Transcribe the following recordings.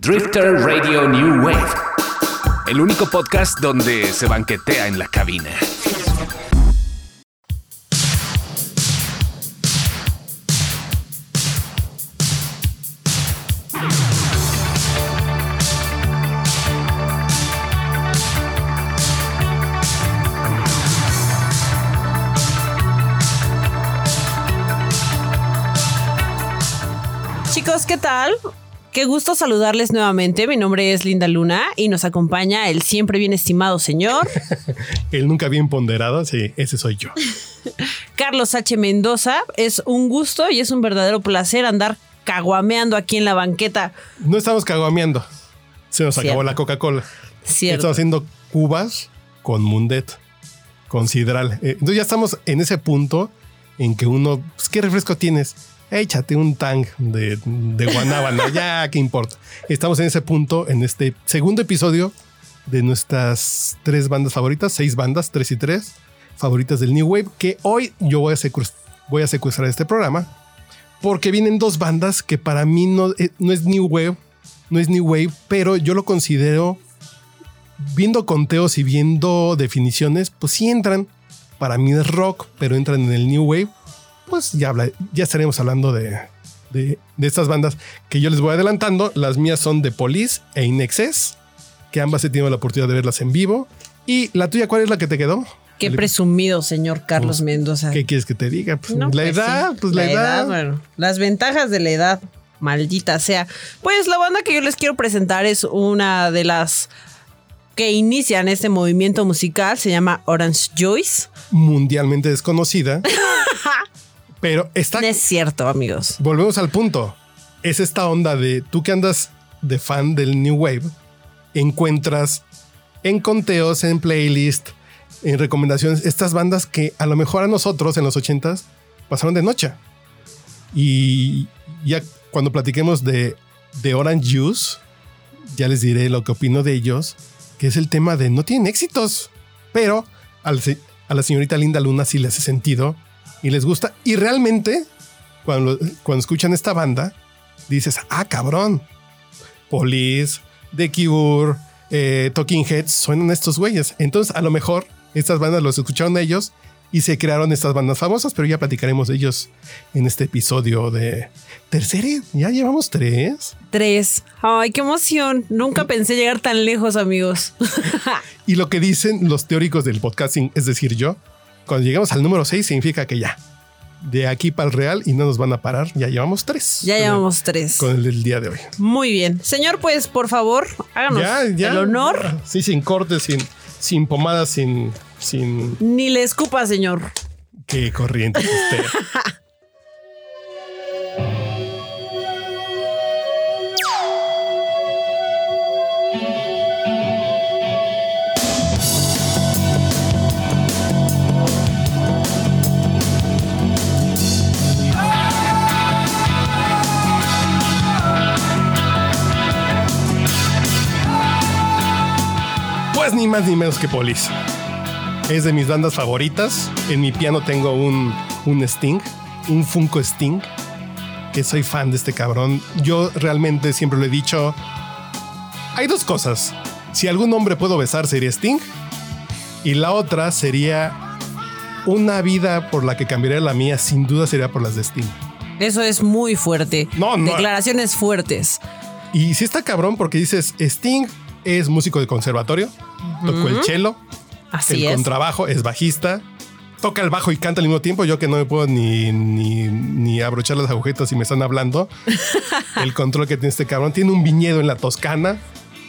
Drifter Radio New Wave. El único podcast donde se banquetea en la cabina. Chicos, ¿qué tal? Qué gusto saludarles nuevamente. Mi nombre es Linda Luna y nos acompaña el siempre bien estimado señor El nunca bien ponderado, sí, ese soy yo. Carlos H. Mendoza. Es un gusto y es un verdadero placer andar caguameando aquí en la banqueta. No estamos caguameando. Se nos Cierto. acabó la Coca-Cola. Estamos haciendo cubas con Mundet, con Sidral. Eh, Entonces ya estamos en ese punto en que uno, pues, ¿qué refresco tienes? Échate un tang de, de ya, ¿qué importa? Estamos en ese punto, en este segundo episodio de nuestras tres bandas favoritas, seis bandas, tres y tres, favoritas del New Wave, que hoy yo voy a, voy a secuestrar este programa, porque vienen dos bandas que para mí no, eh, no es New Wave, no es New Wave, pero yo lo considero, viendo conteos y viendo definiciones, pues sí entran, para mí es rock, pero entran en el New Wave, pues ya, habla- ya estaremos hablando de, de, de estas bandas que yo les voy adelantando. Las mías son The Police e Inexcess, que ambas he tenido la oportunidad de verlas en vivo. ¿Y la tuya cuál es la que te quedó? Qué presumido, señor Carlos Mendoza. ¿Qué quieres que te diga? Pues, No, la pues edad, sí, pues la, edad. bueno, las ventajas de la edad, maldita sea. Pues la banda que yo les quiero presentar es una de las que inician este movimiento musical, se llama Orange Joyce. mundialmente desconocida. pero está. No es cierto, amigos. Volvemos al punto. Es esta onda de tú que andas de fan del New Wave, encuentras en conteos, en playlist, en recomendaciones, estas bandas que a lo mejor a nosotros en los ochentas pasaron de noche. Y ya cuando platiquemos de, de Orange Juice, ya les diré lo que opino de ellos, que es el tema de no tienen éxitos, pero al a la señorita Linda Luna sí le hace sentido y les gusta. Y realmente, cuando, cuando escuchan esta banda, dices, ah, cabrón, Police, The Cure, eh, Talking Heads, suenan estos güeyes. Entonces, a lo mejor estas bandas los escucharon ellos y se crearon estas bandas famosas, pero ya platicaremos de ellos en este episodio de tercera. Ya llevamos tres. Tres. Ay, qué emoción. Nunca pensé llegar tan lejos, amigos. Y lo que dicen los teóricos del podcasting, es decir, yo, cuando llegamos al número 6 significa que ya, de aquí para el real y no nos van a parar, ya llevamos tres. Ya llevamos tres. Con el del día de hoy. Muy bien. Señor, pues, por favor, háganos Ya, ya. el honor. Sí, sin cortes, sin, sin pomada, sin, sin Ni le escupa, señor. qué corriente usted. Ni más ni menos que Police. Es de mis bandas favoritas. En mi piano tengo un, un Sting, un Funko Sting, que soy fan de este cabrón. Yo realmente siempre lo he dicho. Hay dos cosas. Si algún hombre puedo besar sería Sting. Y la otra sería una vida por la que cambiaría la mía, sin duda sería por las de Sting. Eso es muy fuerte. No, no. Declaraciones fuertes. Y sí está cabrón porque dices, Sting es músico de conservatorio, tocó el cello, Así el es. contrabajo, es bajista, toca el bajo y canta al mismo tiempo. Yo que no me puedo ni, ni, ni abrochar las agujetas si me están hablando. el control que tiene este cabrón. Tiene un viñedo en la Toscana.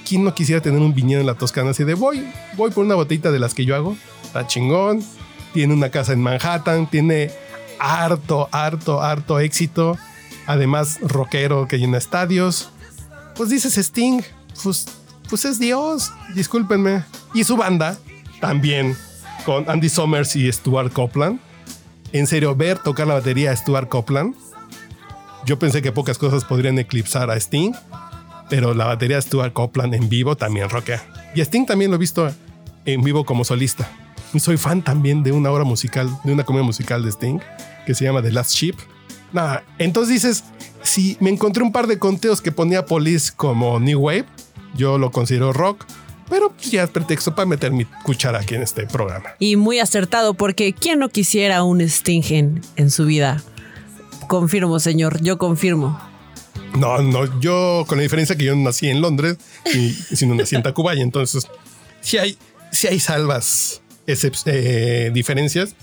¿Quién no quisiera tener un viñedo en la Toscana? Así de voy, voy por una botellita de las que yo hago. Está chingón. Tiene una casa en Manhattan. Tiene harto, harto, harto éxito. Además, rockero que llena estadios. Pues dices Sting, pues, pues es Dios, discúlpenme. Y su banda también con Andy Summers y Stuart Copeland. En serio, ver tocar la batería a Stuart Copeland. Yo pensé que pocas cosas podrían eclipsar a Sting, pero la batería de Stuart Copeland en vivo también rockea. Y Sting también lo he visto en vivo como solista. Y soy fan también de una obra musical, de una comedia musical de Sting, que se llama The Last Ship, Nada, entonces dices, si me encontré un par de conteos que ponía Police como New Wave, yo lo considero rock, pero pues ya es pretexto para meter mi cuchara aquí en este programa. Y muy acertado, porque ¿quién no quisiera un Sting en, su vida? Confirmo, señor, yo confirmo. No, no, yo con la diferencia que yo nací en Londres y si no nací en Tacubaya, entonces sí hay, sí hay salvas eh, diferencias.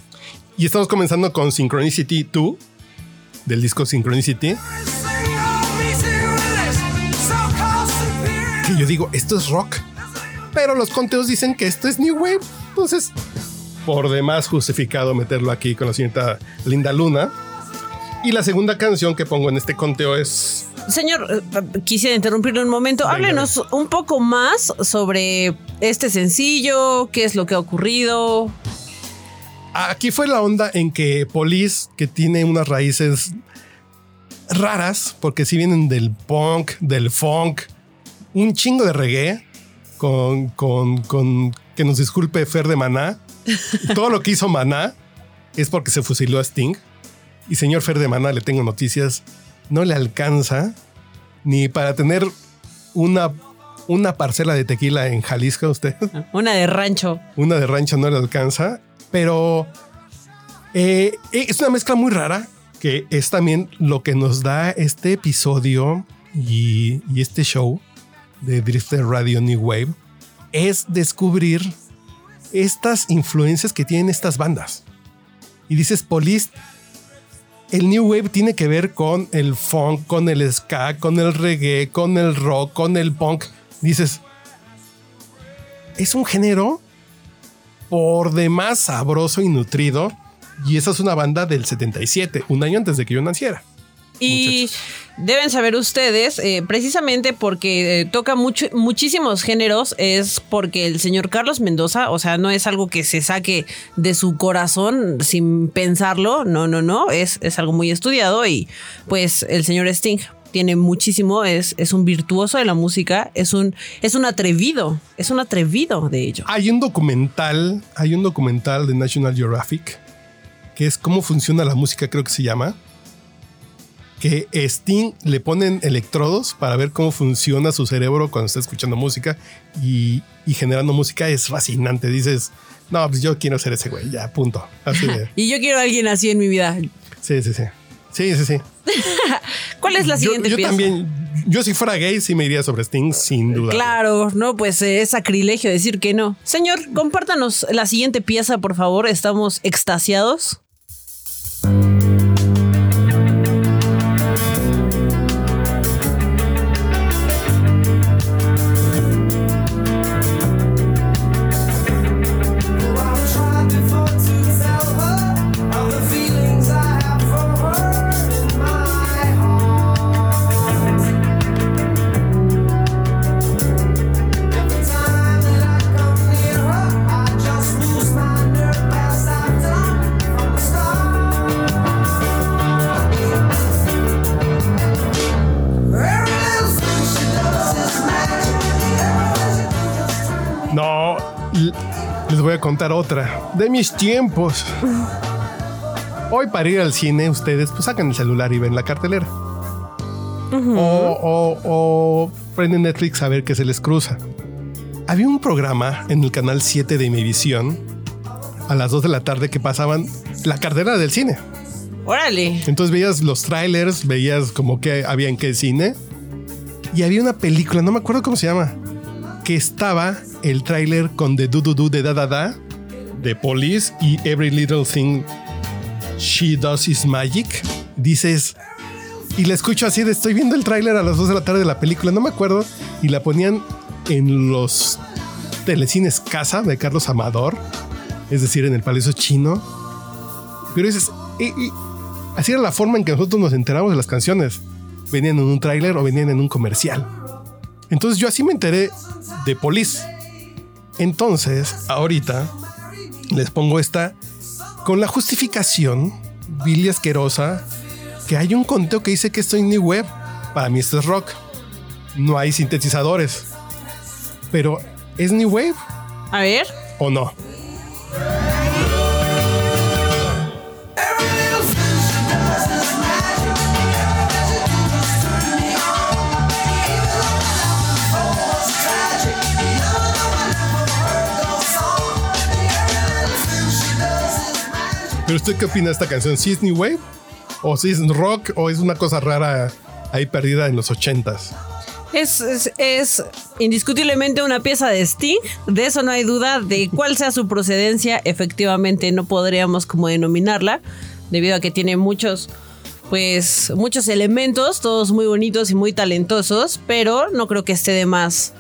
Y estamos comenzando con Synchronicity 2 del disco Synchronicity. Que yo digo, esto es rock, pero los conteos dicen que esto es New Wave. Entonces, por demás justificado meterlo aquí con la señorita Linda Luna. Y la segunda canción que pongo en este conteo es Señor, eh, quisiera interrumpirle un momento. Venga, Háblenos un poco más sobre este sencillo, qué es lo que ha ocurrido. Aquí fue la onda en que Police, que tiene unas raíces raras, porque si vienen del punk, del funk, un chingo de reggae, con, con, con que nos disculpe Fer de Maná. Todo lo que hizo Maná es porque se fusiló a Sting. Y señor Fer de Maná, le tengo noticias, no le alcanza ni para tener una, una parcela de tequila en Jalisco usted. Una de rancho. Una de rancho no le alcanza, pero eh, es una mezcla muy rara que es también lo que nos da este episodio y, y este show de Drifter Radio New Wave es descubrir estas influencias que tienen estas bandas. Y dices, Police, el New Wave tiene que ver con el funk, con el ska, con el reggae, con el rock, con el punk. Dices, es un género por demás sabroso y nutrido. Y esa es una banda del 77, un año antes de que yo naciera. Y deben saber ustedes, eh, precisamente porque eh, toca mucho, muchísimos géneros, es porque el señor Carlos Mendoza, o sea, no es algo que se saque de su corazón sin pensarlo, no, no, no, es, es algo muy estudiado y pues el señor Sting tiene muchísimo, es, es un virtuoso de la música, es un, es un atrevido, es un atrevido de ello. Hay un documental, hay un documental de National Geographic que es cómo funciona la música, creo que se llama. Que Sting le ponen electrodos para ver cómo funciona su cerebro cuando está escuchando música y, y generando música. Es fascinante. Dices, no, pues yo quiero ser ese güey, ya, punto. Así de. Y yo quiero a alguien así en mi vida. Sí, sí, sí. Sí, sí, sí. ¿Cuál es la Yo, siguiente yo pieza? también, yo si fuera gay, sí me iría sobre Sting, sin duda. Claro, no, pues eh, es sacrilegio decir que no. Señor, compártanos la siguiente pieza, por favor. Estamos extasiados. Contar otra de mis tiempos. Hoy para ir al cine, ustedes pues sacan el celular y ven la cartelera. o, o- o prenden Netflix a ver qué se les cruza. Había un programa en el canal 7 de mi visión a las 2 de la tarde que pasaban la cartelera del cine. Órale. Entonces veías los trailers, veías como que había en qué cine. Y había una película, no me acuerdo cómo se llama, que estaba el tráiler con The Do Do Do de Da Da Da, de Police y Every Little Thing She Does Is Magic. Dices, y la escucho así de estoy viendo el tráiler a las 2 de la tarde de la película, no me acuerdo, y la ponían en los telecines Casa de Carlos Amador, es decir, en el Palacio Chino. Pero dices, así era la forma en que nosotros nos enteramos de las canciones. Venían en un tráiler o venían en un comercial. Entonces yo así me enteré de Police. Entonces, ahorita les pongo esta con la justificación, Billy asquerosa, que hay un conteo que dice que estoy en New Web. Para mí esto es rock. No hay sintetizadores. Pero, ¿es New Wave A ver. o no? Pero usted qué opina de esta canción? ¿Sí es New Wave? ¿O si es rock? ¿O es una cosa rara ahí perdida en los ochentas? Es, es, es indiscutiblemente una pieza de Sting, de eso no hay duda, de cuál sea su procedencia, efectivamente no podríamos como denominarla, debido a que tiene muchos, pues, muchos elementos, todos muy bonitos y muy talentosos, pero no creo que esté de más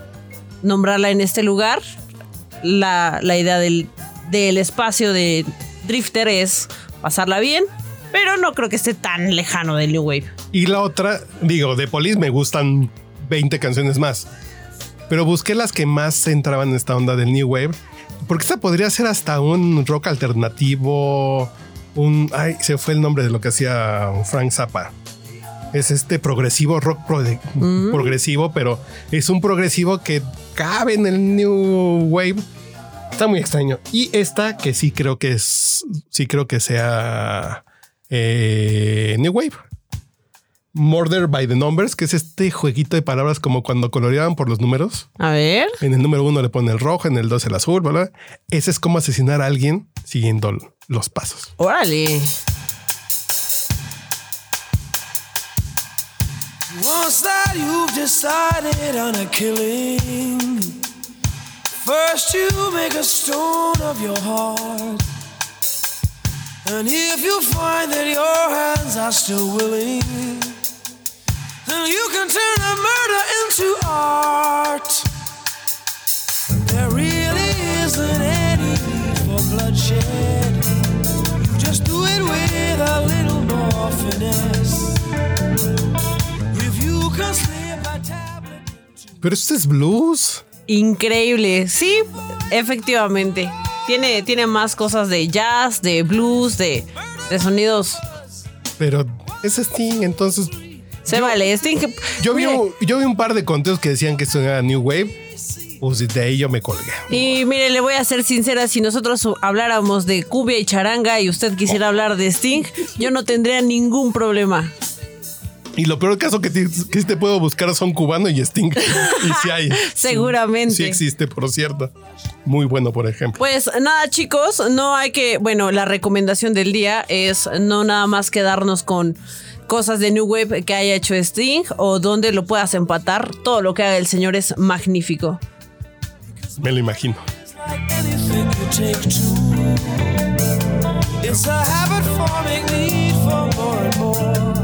nombrarla en este lugar. La, la idea del, del espacio de Drifter es pasarla bien, pero no creo que esté tan lejano del New Wave. Y la otra, digo, de Police me gustan 20 canciones más. Pero busqué las que más entraban en esta onda del New Wave. Porque esta podría ser hasta un rock alternativo. Un. Ay, se fue el nombre de lo que hacía Frank Zappa. Es este progresivo, rock prode- progresivo, pero es un progresivo que cabe en el New Wave. Está muy extraño. Y esta que sí creo que es. Sí creo que sea. eh, New Wave. Murder by the Numbers, que es este jueguito de palabras como cuando coloreaban por los números. A ver. En el número uno le ponen el rojo, en el dos el azul, ¿verdad? Ese es como asesinar a alguien siguiendo los pasos. Órale. Once that you've decided on a killing, first you make a stone of your heart. And if you find that your hands are still willing, then you can turn a murder into art. There really isn't any need for bloodshed. You just do it with a little more finesse. If you can slip a tablet Pero este es blues. Increíble. Sí, efectivamente. Tiene, tiene más cosas de jazz, de blues, de, de sonidos. Pero es Sting, entonces Se vale. Sting, yo vi, un- yo vi un par de conteos que decían que esto era New Wave. Pues de ahí yo me colgué. Y mire, le voy a ser sincera, si nosotros habláramos de cumbia y charanga y usted quisiera hablar de Sting, yo no tendría ningún problema. Y lo peor caso que, te- que te puedo buscar son cubano y Sting. Y sí hay. Seguramente. Sí existe, por cierto. Muy bueno, por ejemplo. Pues nada, chicos, no hay que, bueno, la recomendación del día es no nada más quedarnos con cosas de New Wave que haya hecho Sting o donde lo puedas empatar. Todo lo que haga el señor es magnífico. Me lo imagino. It's a habit forming need for more and more.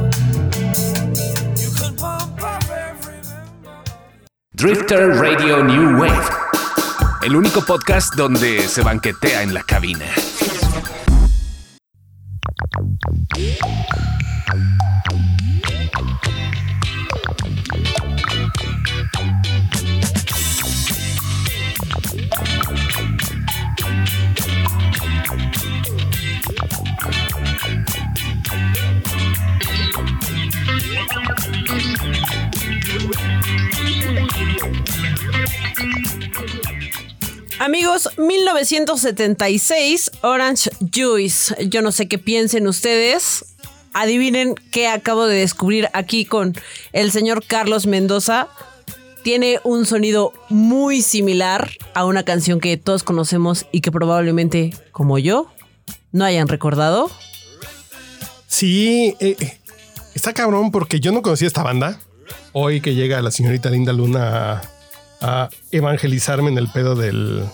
Drifter Radio New Wave. El único podcast donde se banquetea en la cabina. Amigos, 1976, Orange Juice. Yo no sé qué piensen ustedes. Adivinen qué acabo de descubrir aquí con el señor Carlos Mendoza. Tiene un sonido muy similar a una canción que todos conocemos y que probablemente, como yo, no hayan recordado. Sí, eh, eh, está cabrón porque yo no conocía esta banda. Hoy que llega la señorita Linda Luna a, evangelizarme en el pedo del,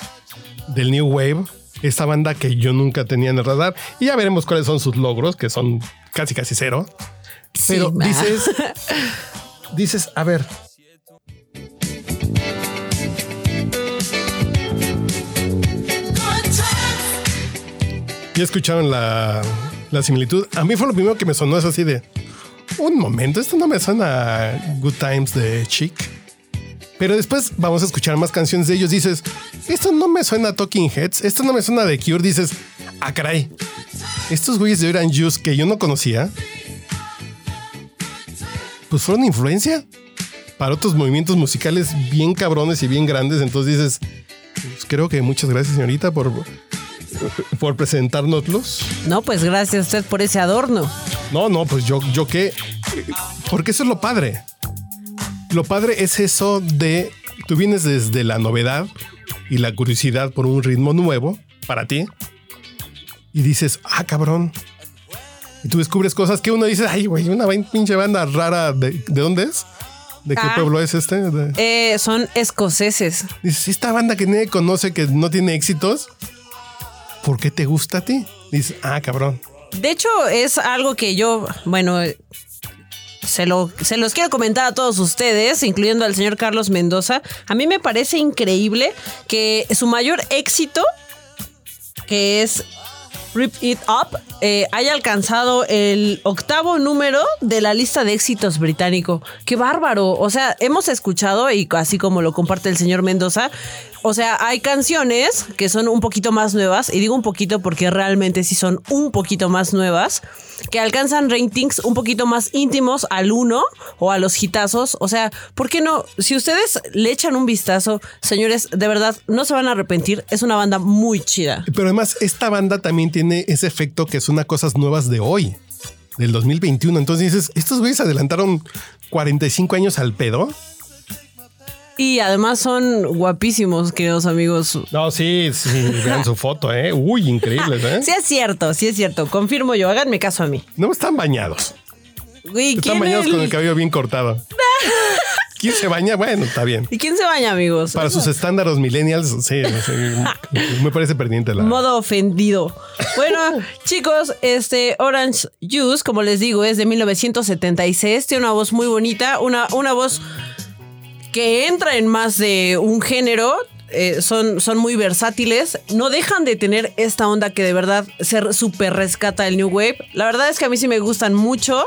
del New Wave, esta banda que yo nunca tenía en el radar. Y ya veremos cuáles son sus logros, que son casi casi cero. Pero Sí. dices, dices, a ver. Ya escucharon la, la similitud. A mí fue lo primero que me sonó, es así de un momento. Esto no me suena a Good Times de Chic. Pero después vamos a escuchar más canciones de ellos. Dices, esto no me suena a Talking Heads. Esto no me suena de Cure. Dices, ah, caray. Estos güeyes de Orange Juice que yo no conocía, pues fueron influencia para otros movimientos musicales bien cabrones y bien grandes. Entonces dices, pues creo que muchas gracias, señorita, por, por presentárnoslos. No, pues gracias a usted por ese adorno. No, no, pues yo, yo qué. Porque eso es lo padre. Lo padre es eso de tú vienes desde la novedad y la curiosidad por un ritmo nuevo para ti. y dices, ah, cabrón. Y tú descubres cosas que uno dice, ay, güey, una pinche banda rara. ¿De, ¿de dónde es? ¿De qué Ah. pueblo es este? De- Eh, son escoceses. dices, esta banda que nadie conoce, que no tiene éxitos, ¿por qué te gusta a ti? Dices, ah, cabrón. De hecho, es algo que yo, bueno, se, lo, se los quiero comentar a todos ustedes, incluyendo al señor Carlos Mendoza. A mí me parece increíble que su mayor éxito, que es Rip It Up, eh, haya alcanzado el octavo número de la lista de éxitos británico. ¡Qué bárbaro! O sea, hemos escuchado, y así como lo comparte el señor Mendoza, o sea, hay canciones que son un poquito más nuevas, y digo un poquito porque realmente sí son un poquito más nuevas, que alcanzan ratings un poquito más íntimos al uno o a los hitazos. O sea, ¿por qué no? Si ustedes le echan un vistazo, señores, de verdad, no se van a arrepentir. Es una banda muy chida. Pero además, esta banda también tiene ese efecto que son cosas nuevas de hoy, del 2021. Entonces dices, estos güeyes adelantaron 45 años al pedo. Y además son guapísimos, queridos amigos. No, sí, sí, vean su foto, ¿eh? Uy, increíbles, ¿eh? Sí es cierto, sí es cierto. Confirmo yo, háganme caso a mí. No están bañados. Güey, Están ¿quién bañados el- con el cabello bien cortado. ¿Quién se baña? Bueno, está bien. ¿Y quién se baña, amigos? Para sus estándares millennials, sí, sí, me parece perdiente la. Modo ofendido. Bueno, chicos, este Orange Juice, como les digo, es de 1976. Tiene una voz muy bonita, una, una voz que entra en más de un género. eh, son, son muy versátiles. No dejan de tener esta onda que de verdad se súper rescata el New Wave. La verdad es que a mí sí me gustan mucho.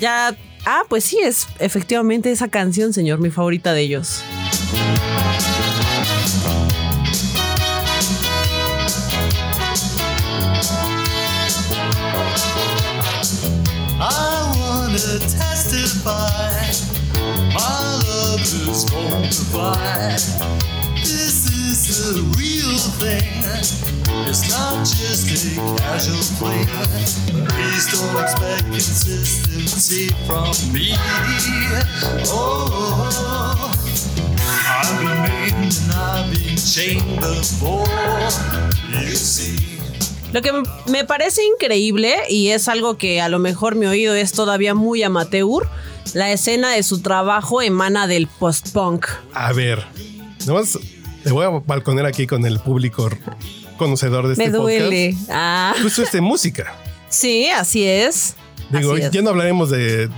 Ya. Ah, pues sí, es efectivamente esa canción, señor, mi favorita de ellos. Bonafide. This is the real thing. It's not just a casual fling. Please don't expect consistency from me. Oh, I've been maimed and I've been chained before. You see. Lo que me parece increíble, y es algo que a lo mejor mi oído es todavía muy amateur, la escena de su trabajo emana del post-punk. A ver, nomás te voy a balconer aquí con el público conocedor de este Me duele. podcast. Ah, música. sí, así es. Digo, Así es. ya no hablaremos de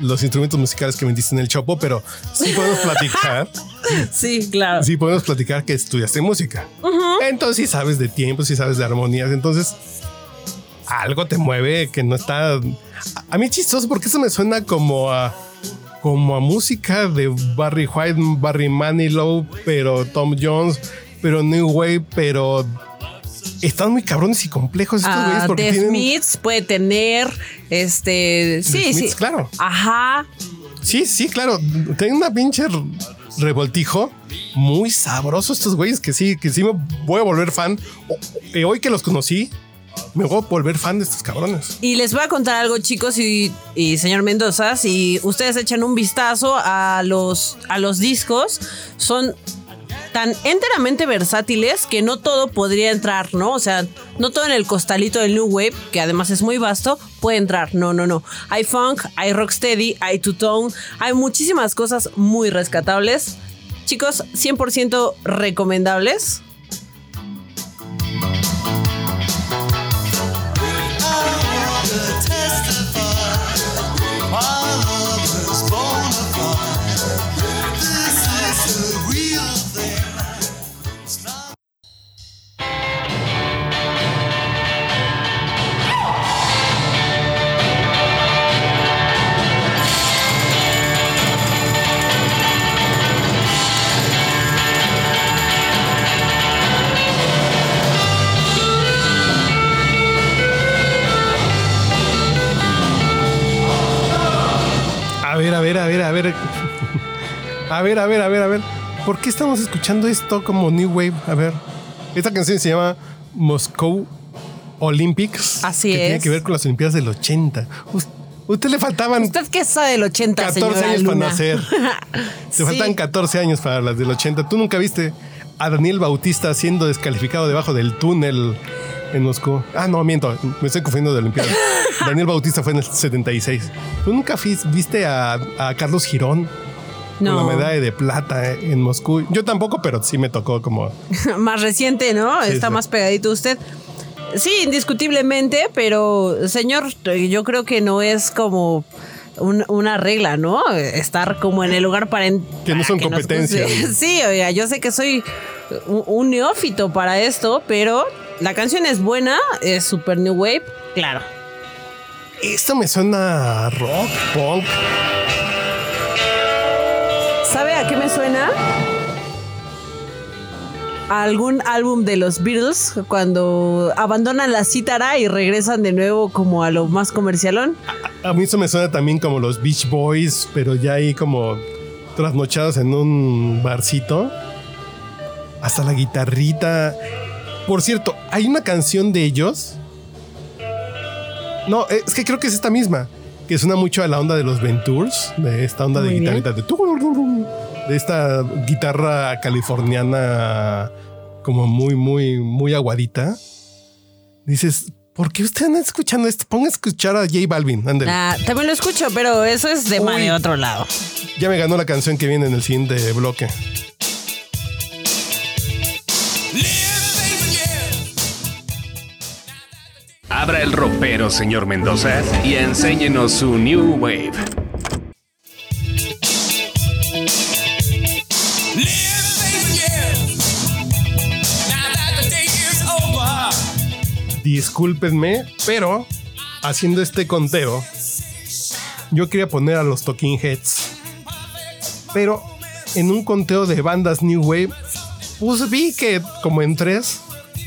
los instrumentos musicales que vendiste en el Chopo, pero sí podemos platicar. Sí, claro. sí podemos platicar que estudiaste música. Entonces sí sabes de tiempos, sí sabes de armonías. Entonces algo te mueve que no está. A- mí es chistoso porque eso me suena como a como a música de Barry White, Barry Manilow, pero Tom Jones, pero New Wave, pero están muy cabrones y complejos estos güeyes Ah, porque The tienen Smiths puede tener, este, sí, Smiths, sí. claro. Ajá. Sí, sí, claro. Tienen una pinche revoltijo muy sabroso estos güeyes que sí, que sí me voy a volver fan. Eh, hoy que los conocí, me voy a volver fan de estos cabrones. Y les voy a contar algo, chicos y, y señor Mendoza. Si ustedes echan un vistazo a los, a los discos, son tan enteramente versátiles que no todo podría entrar, ¿no? O sea, no todo en el costalito del New Wave, que además es muy vasto, puede entrar. No, no, no. Hay funk, hay rocksteady, hay two-tone, hay muchísimas cosas muy rescatables. Chicos, 100% recomendables. A A ver, a ver, a ver, a ver. ¿Por qué estamos escuchando esto como New Wave? A ver. Esta canción se llama Moscow Olympics. Así que Tiene es. que ver con las Olimpiadas del 80. Us- Usted le faltaban ¿Usted qué sabe del 80, 14 señora años para nacer. Te Sí. faltan 14 años para las del 80. ¿Tú nunca viste a Daniel Bautista siendo descalificado debajo del túnel en Moscú. Ah, no, miento, me estoy confundiendo de Olimpiada. Daniel Bautista fue en el 76. ¿Tú nunca viste a, a Carlos Girón No. con la medalla de plata en Moscú? Yo tampoco, pero sí me tocó como... más reciente, ¿no? Sí, Está sí. más pegadito usted. Sí, indiscutiblemente, pero señor, yo creo que no es como un- una regla, ¿no? Estar como en el lugar para... en- Que no son competencias. Sí, oiga, yo sé que soy un, un neófito para esto, pero la canción es buena, es super new wave, claro. Esto me suena a rock, punk. ¿Sabe a qué me suena? A algún álbum de los Beatles cuando abandonan la cítara y regresan de nuevo como a lo más comercialón. A mí eso me suena también como los Beach Boys, pero ya ahí como trasnochados en un barcito. Hasta la guitarrita. Por cierto, hay una canción de ellos. No, es que creo que es esta misma. Que suena mucho a la onda de los Ventures. De esta onda de bien. guitarrita. De, de esta guitarra californiana como muy, muy, muy aguadita. Dices, ¿por qué ustedes andan escuchando esto? Pongan a escuchar a J Balvin. Ándale. Ah, también lo escucho, pero eso es de, Uy. de otro lado. Ya me ganó la canción que viene en el siguiente bloque. Abra el ropero, señor Mendoza, y enséñenos su New Wave. Discúlpenme, pero haciendo este conteo, yo quería poner a los Talking Heads. Pero en un conteo de bandas New Wave, pues vi que como en tres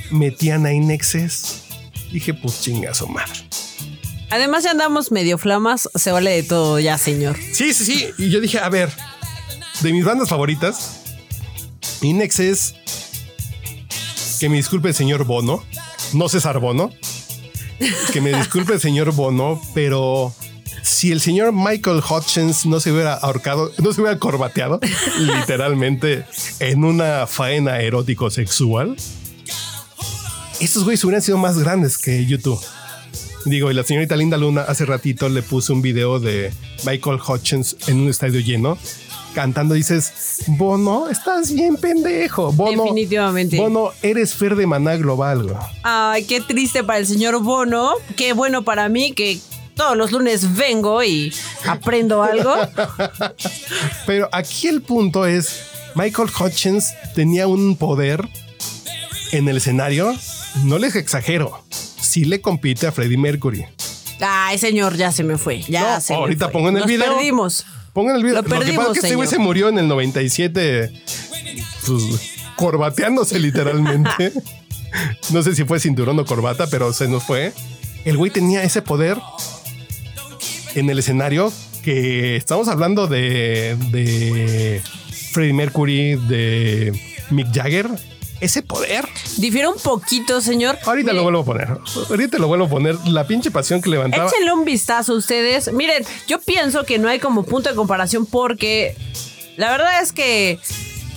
metían a Inexes. Dije, pues chingazo madre. Además, ya andamos medio flamas, se vale de todo ya, señor. Sí, sí, sí. Y yo dije, a ver, de mis bandas favoritas, Inexes, que me disculpe el señor Bono, no César Bono, que me disculpe el señor Bono, pero si el señor Michael Hutchins no se hubiera ahorcado, no se hubiera corbateado, literalmente, en una faena erótico sexual, estos güeyes hubieran sido más grandes que YouTube. Digo, y la señorita Linda Luna hace ratito le puso un video de Michael Hutchins en un estadio lleno cantando. Dices, Bono, estás bien pendejo. Bono, Definitivamente. Bono, eres Fer de Maná Global. güey. Ay, qué triste para el señor Bono. Qué bueno para mí que todos los lunes vengo y aprendo algo. Pero aquí el punto es, Michael Hutchins tenía un poder en el escenario. No les exagero. Sí le compite a Freddie Mercury. Ay, señor, ya se me fue. Ya No, se me ahorita fue. pongan el Nos video. perdimos. Pongan el video. Lo Lo, que pasa es que este güey se murió en el 97, pues, corbateándose literalmente. no sé si fue cinturón o corbata, pero se nos fue. El güey tenía ese poder en el escenario que estamos hablando de, de Freddie Mercury, de Mick Jagger. Ese poder. Difiere un poquito, señor. Ahorita lo vuelvo a poner. Ahorita lo vuelvo a poner. La pinche pasión que levantaba. Échenle un vistazo a ustedes. Miren, yo pienso que no hay como punto de comparación porque la verdad es que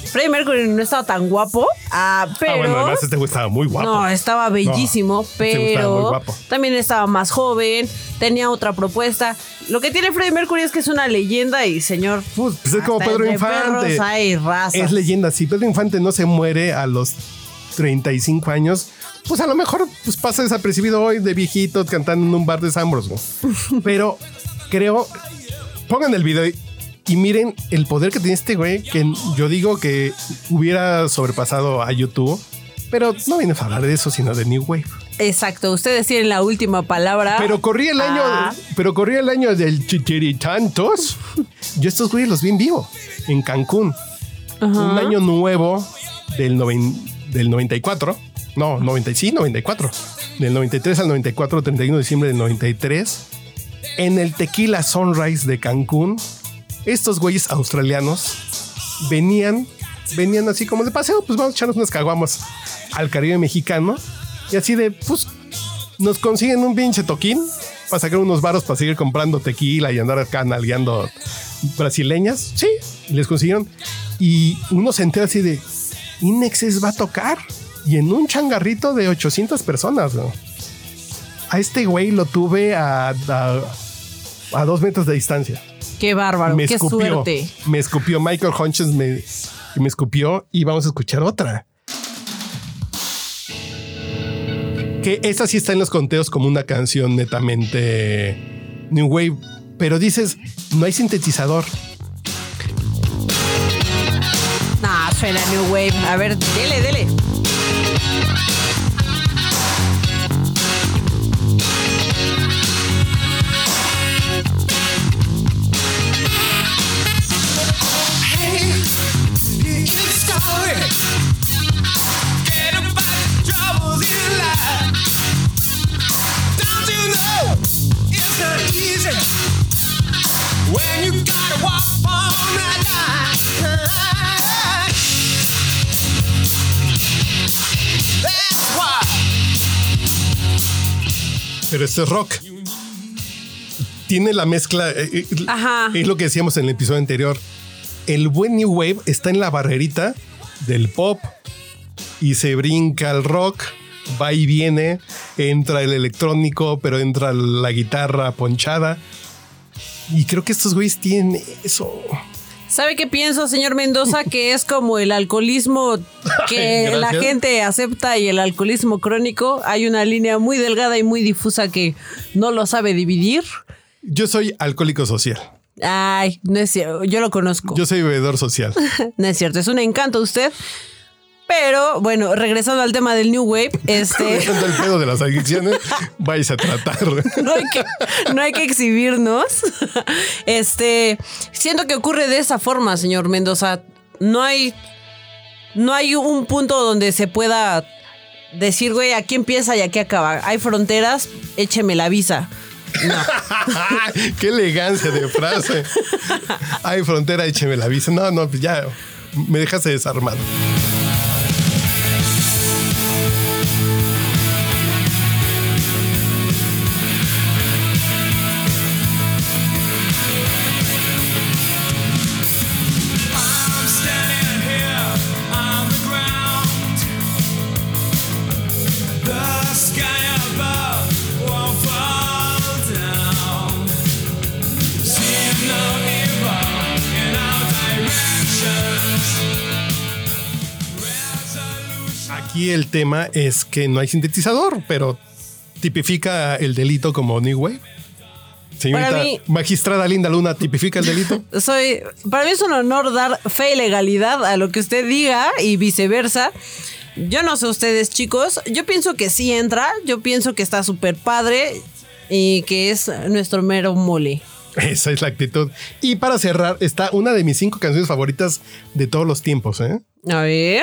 Freddie Mercury no estaba tan guapo, ah, pero... Ah, bueno, además este güey estaba muy guapo. No, estaba bellísimo, No, este güey estaba muy pero guapo. también estaba más joven, tenía otra propuesta. Lo que tiene Freddie Mercury es que es una leyenda y señor... Pues, pues es como Pedro Infante. hay. Es leyenda. Si Pedro Infante no se muere a los 35 años, pues a lo mejor pues, pasa desapercibido hoy de viejito cantando en un bar de Sambros. Pero creo, pongan el video y, y miren el poder que tiene este güey, que yo digo que hubiera sobrepasado a YouTube. Pero no vienes a hablar de eso, sino de New Wave. Exacto, ustedes tienen la última palabra. Pero corría el año, Ah. pero corría el año del chichiritantos. Yo estos güeyes los vi en vivo en Cancún. Un año nuevo del, noven- del 94. No, 90, sí, 94. Del 93 al 94, 31 de diciembre del 93. En el Tequila Sunrise de Cancún. Estos güeyes australianos venían, venían así como de paseo, pues vamos a echarnos unas caguamas al Caribe mexicano. Y así de, pues nos consiguen un pinche toquín para sacar unos varos para seguir comprando tequila y andar acá nalgueando brasileñas. Sí, les consiguieron. Y uno se entera así de Inexes va a tocar. y en un changarrito de 800 personas. A este güey lo tuve a, a dos metros de distancia. Qué bárbaro, me qué escupió. suerte. Me escupió. Michael Hunches me, me escupió y vamos a escuchar otra. Que esa sí está en los conteos como una canción netamente New Wave. Pero dices, no hay sintetizador. Nah, suena New Wave. A ver, dele, dele. Pero esto es rock. Tiene la mezcla. eh, eh, Ajá. Es lo que decíamos en el episodio anterior. El buen New Wave está en la barrerita del pop y se brinca al rock, va y viene, entra el electrónico, pero entra la guitarra ponchada. Y creo que estos güeyes tienen eso. ¿Sabe qué pienso, señor Mendoza? Que es como el alcoholismo que Ay, la gente acepta y el alcoholismo crónico. Hay una línea muy delgada y muy difusa que no lo sabe dividir. Yo soy alcohólico social. Ay, no es cierto. Yo lo conozco. Yo soy bebedor social. No es cierto. Es un encanto usted. Pero bueno, regresando al tema del New Wave, este. El pedo de las adicciones, vais a tratar. no hay que, no hay que exhibirnos. Este, siento que ocurre de esa forma, señor Mendoza. No hay, no hay un punto donde se pueda decir, güey, aquí empieza y aquí acaba. Hay fronteras, écheme la visa. No. Qué elegancia de frase. Hay frontera, écheme la visa. No, no, pues ya me dejaste desarmado. Aquí el tema es que no hay sintetizador, pero tipifica el delito como New Wave. Señorita Para mí- magistrada Linda Luna, ¿tipifica el delito? Soy, para mí es un honor dar fe y legalidad a lo que usted diga y viceversa. Yo no sé ustedes, chicos. Yo pienso que sí entra. Yo pienso que está súper padre y que es nuestro mero mole. Esa es la actitud. Y para cerrar, está una de mis cinco canciones favoritas de todos los tiempos. ¿eh? A ver.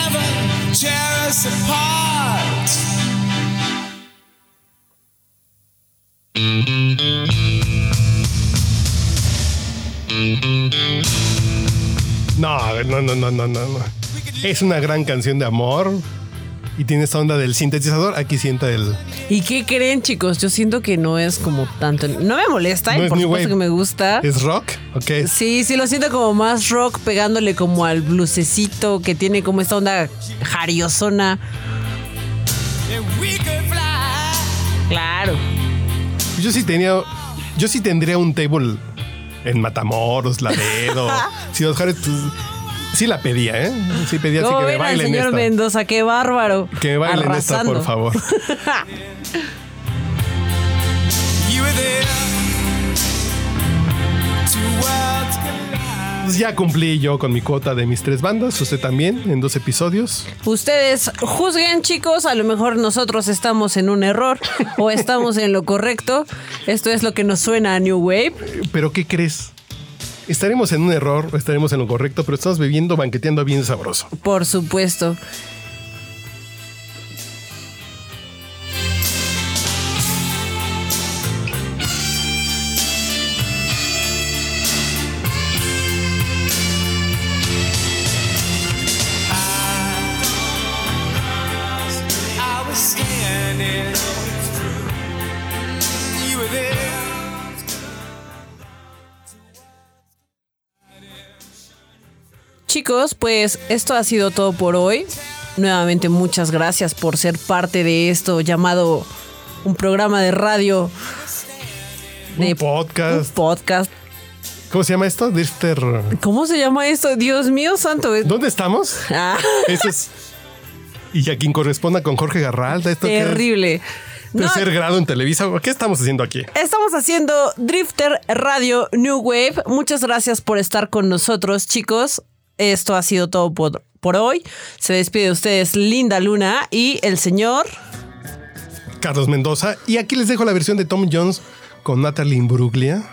tear us no, no, no, no, no, no. Es una gran canción de amor. Y tiene esta onda del sintetizador. Aquí sienta el. ¿Y qué creen, chicos? Yo siento que no es como tanto. No me molesta, No y es por supuesto wave. que me gusta. ¿Es rock? Ok. Sí, sí, lo siento como más rock, pegándole como al blusecito que tiene como esta onda jariosona. Claro. Yo sí tenía. Yo sí tendría un table en Matamoros, Laredo. Ciudad Juárez, pues, sí la pedía, ¿eh? Sí pedía así ¿Cómo que me bailen señor esta. Mendoza? ¡Qué bárbaro! Que me bailen esta, Arrasando. por favor. Ya cumplí yo con mi cuota de mis tres bandas, usted también, en dos episodios. Ustedes juzguen, chicos. A lo mejor nosotros estamos en un error o estamos en lo correcto. Esto es lo que nos suena a New Wave. Pero ¿qué crees? Estaremos en un error, estaremos en lo correcto, pero estamos bebiendo, banqueteando bien sabroso. Por supuesto. Chicos, pues esto ha sido todo por hoy. Nuevamente muchas gracias por ser parte de esto llamado un programa de radio. Un podcast. Un podcast. ¿Cómo se llama esto? Drifter. ¿Cómo se llama esto? Dios mío santo. ¿Dónde estamos? Ah, Eso es. Y a quien corresponda con Jorge Garralda. Esto es terrible. No, tercer grado en Televisa. ¿Qué estamos haciendo aquí? Estamos haciendo Drifter Radio New Wave. Muchas gracias por estar con nosotros, chicos. Esto ha sido todo por, por hoy. Se despide de ustedes Linda Luna y el señor. Carlos Mendoza. Y aquí les dejo la versión de Tom Jones con Natalie Imbruglia,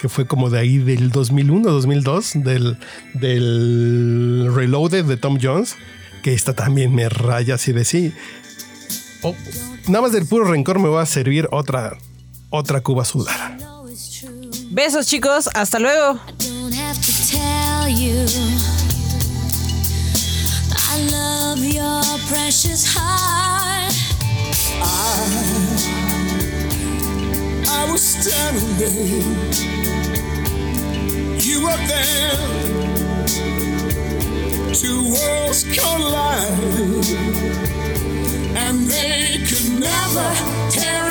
que fue como de ahí del 2001, 2002, del, del Reloaded de Tom Jones, que esta también me raya así de sí. Oh, nada más del puro rencor me voy a servir otra, otra cuba sudada. Besos, chicos. Hasta luego. You I love your precious heart. I I was standing there. You were there. Two worlds collide. And they could never tear